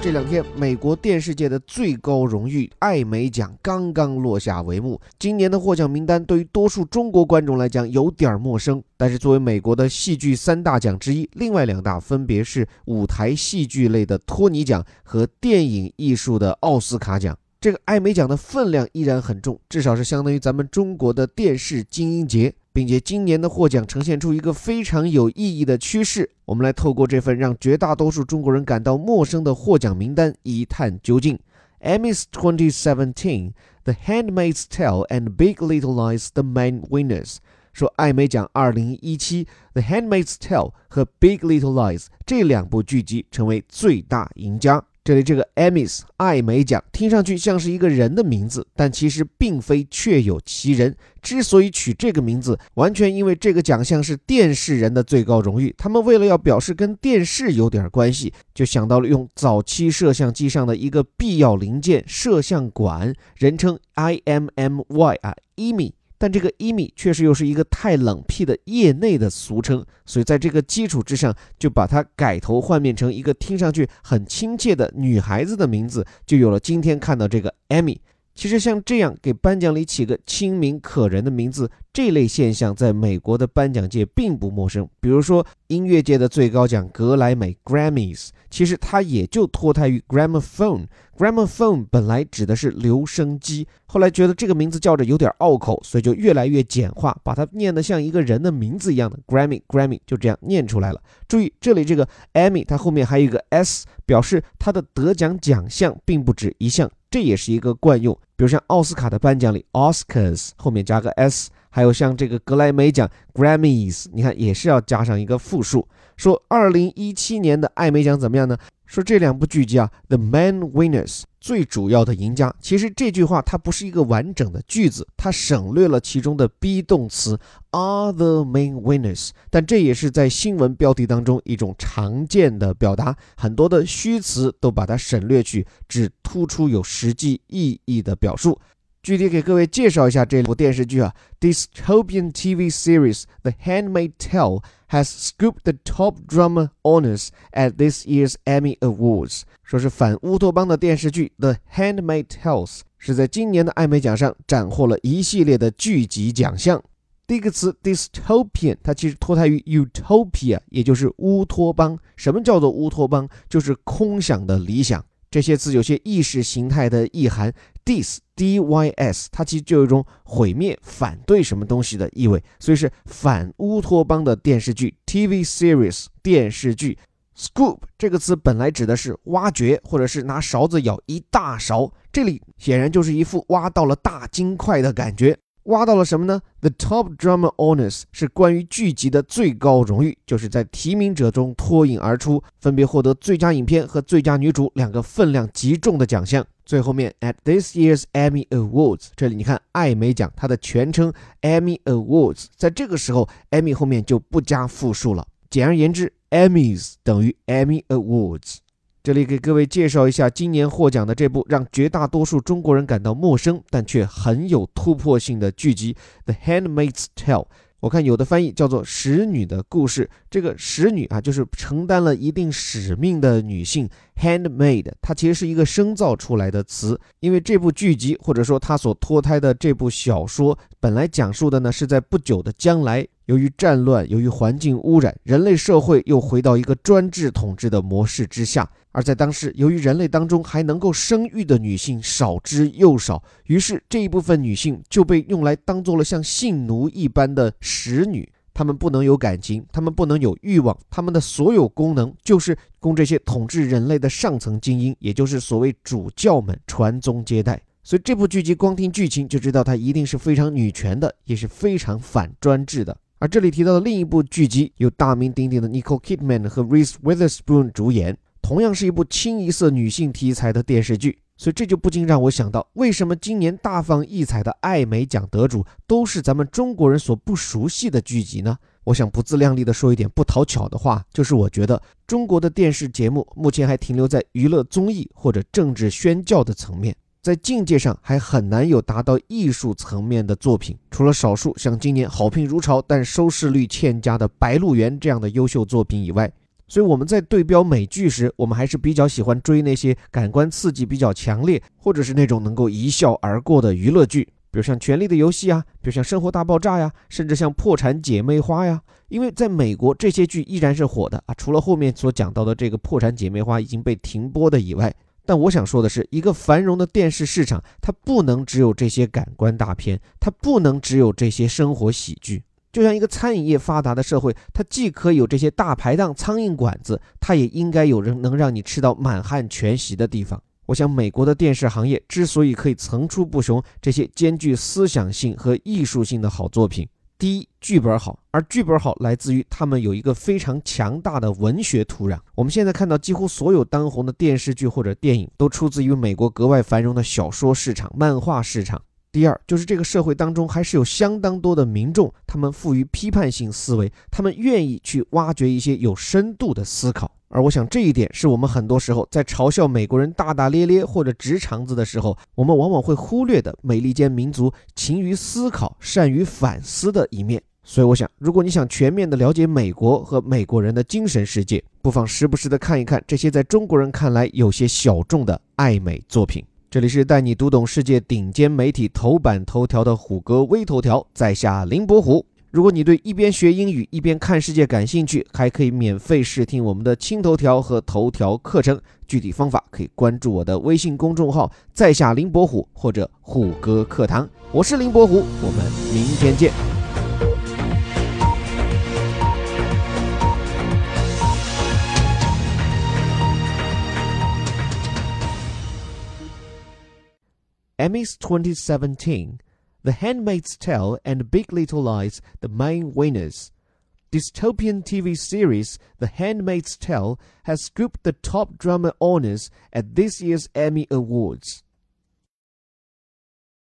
这两天，美国电视界的最高荣誉艾美奖刚刚落下帷幕。今年的获奖名单对于多数中国观众来讲有点陌生，但是作为美国的戏剧三大奖之一，另外两大分别是舞台戏剧类的托尼奖和电影艺术的奥斯卡奖。这个艾美奖的分量依然很重，至少是相当于咱们中国的电视金鹰节。并且今年的获奖呈现出一个非常有意义的趋势，我们来透过这份让绝大多数中国人感到陌生的获奖名单一探究竟。Emmys 2017, The Handmaid's Tale and Big Little Lies the main winners。说艾美奖2017，《The Handmaid's Tale》和《Big Little Lies》这两部剧集成为最大赢家。这里这个 Emmys 艾美奖听上去像是一个人的名字，但其实并非确有其人。之所以取这个名字，完全因为这个奖项是电视人的最高荣誉。他们为了要表示跟电视有点关系，就想到了用早期摄像机上的一个必要零件——摄像管，人称 IMMY 啊，Emmy。但这个伊米确实又是一个太冷僻的业内的俗称，所以在这个基础之上，就把它改头换面成一个听上去很亲切的女孩子的名字，就有了今天看到这个艾米。其实像这样给颁奖礼起个亲民可人的名字，这类现象在美国的颁奖界并不陌生。比如说音乐界的最高奖格莱美 （Grammys），其实它也就脱胎于 gramophone。gramophone 本来指的是留声机，后来觉得这个名字叫着有点拗口，所以就越来越简化，把它念得像一个人的名字一样的 Grammy，Grammy 就这样念出来了。注意这里这个 Emmy，它后面还有一个 s，表示它的得奖奖项并不止一项。这也是一个惯用，比如像奥斯卡的颁奖礼，Oscars 后面加个 s，还有像这个格莱美奖 Grammys，你看也是要加上一个复数。说二零一七年的艾美奖怎么样呢？说这两部剧集啊，The Main Winners 最主要的赢家。其实这句话它不是一个完整的句子，它省略了其中的 be 动词 are the main winners。但这也是在新闻标题当中一种常见的表达，很多的虚词都把它省略去，只突出有实际意义的表述。具体给各位介绍一下这部电视剧啊，Dystopian TV series The Handmaid's Tale has scooped the top drama honors at this year's Emmy Awards。说是反乌托邦的电视剧 The Handmaid's Tale 是在今年的艾美奖上斩获了一系列的剧集奖项。第一个词 dystopian，它其实脱胎于 utopia，也就是乌托邦。什么叫做乌托邦？就是空想的理想。这些词有些意识形态的意涵。dis d y s，它其实就有一种毁灭、反对什么东西的意味，所以是反乌托邦的电视剧 TV series 电视剧。scoop 这个词本来指的是挖掘，或者是拿勺子舀一大勺，这里显然就是一副挖到了大金块的感觉。挖到了什么呢？The top drama honors 是关于剧集的最高荣誉，就是在提名者中脱颖而出，分别获得最佳影片和最佳女主两个分量极重的奖项。最后面，at this year's Emmy Awards，这里你看艾美奖它的全称 Emmy Awards，在这个时候，Emmy 后面就不加复数了。简而言之，Emmys 等于 Emmy Awards。这里给各位介绍一下今年获奖的这部让绝大多数中国人感到陌生，但却很有突破性的剧集《The Handmaid's Tale》。我看有的翻译叫做《使女的故事》，这个使女啊，就是承担了一定使命的女性。Handmaid，它其实是一个生造出来的词，因为这部剧集或者说它所脱胎的这部小说，本来讲述的呢是在不久的将来，由于战乱，由于环境污染，人类社会又回到一个专制统治的模式之下。而在当时，由于人类当中还能够生育的女性少之又少，于是这一部分女性就被用来当做了像性奴一般的使女。她们不能有感情，她们不能有欲望，她们的所有功能就是供这些统治人类的上层精英，也就是所谓主教们传宗接代。所以这部剧集光听剧情就知道它一定是非常女权的，也是非常反专制的。而这里提到的另一部剧集，由大名鼎鼎的 Nicole Kidman 和 Reese Witherspoon 主演。同样是一部清一色女性题材的电视剧，所以这就不禁让我想到，为什么今年大放异彩的艾美奖得主都是咱们中国人所不熟悉的剧集呢？我想不自量力的说一点不讨巧的话，就是我觉得中国的电视节目目前还停留在娱乐综艺或者政治宣教的层面，在境界上还很难有达到艺术层面的作品。除了少数像今年好评如潮但收视率欠佳的《白鹿原》这样的优秀作品以外。所以我们在对标美剧时，我们还是比较喜欢追那些感官刺激比较强烈，或者是那种能够一笑而过的娱乐剧，比如像《权力的游戏》啊，比如像《生活大爆炸》呀，甚至像《破产姐妹花》呀。因为在美国，这些剧依然是火的啊，除了后面所讲到的这个《破产姐妹花》已经被停播的以外。但我想说的是，一个繁荣的电视市场，它不能只有这些感官大片，它不能只有这些生活喜剧。就像一个餐饮业发达的社会，它既可以有这些大排档、苍蝇馆子，它也应该有人能让你吃到满汉全席的地方。我想，美国的电视行业之所以可以层出不穷这些兼具思想性和艺术性的好作品，第一，剧本好，而剧本好来自于他们有一个非常强大的文学土壤。我们现在看到，几乎所有当红的电视剧或者电影都出自于美国格外繁荣的小说市场、漫画市场。第二，就是这个社会当中还是有相当多的民众，他们富于批判性思维，他们愿意去挖掘一些有深度的思考。而我想这一点是我们很多时候在嘲笑美国人大大咧咧或者直肠子的时候，我们往往会忽略的美利坚民族勤于思考、善于反思的一面。所以，我想，如果你想全面的了解美国和美国人的精神世界，不妨时不时的看一看这些在中国人看来有些小众的爱美作品。这里是带你读懂世界顶尖媒体头版头条的虎哥微头条，在下林伯虎。如果你对一边学英语一边看世界感兴趣，还可以免费试听我们的轻头条和头条课程。具体方法可以关注我的微信公众号“在下林伯虎”或者“虎哥课堂”。我是林伯虎，我们明天见。Emmys 2017 The Handmaid's Tale and Big Little Lies, the main winners. Dystopian TV series The Handmaid's Tale has scooped the top drama honors at this year's Emmy Awards.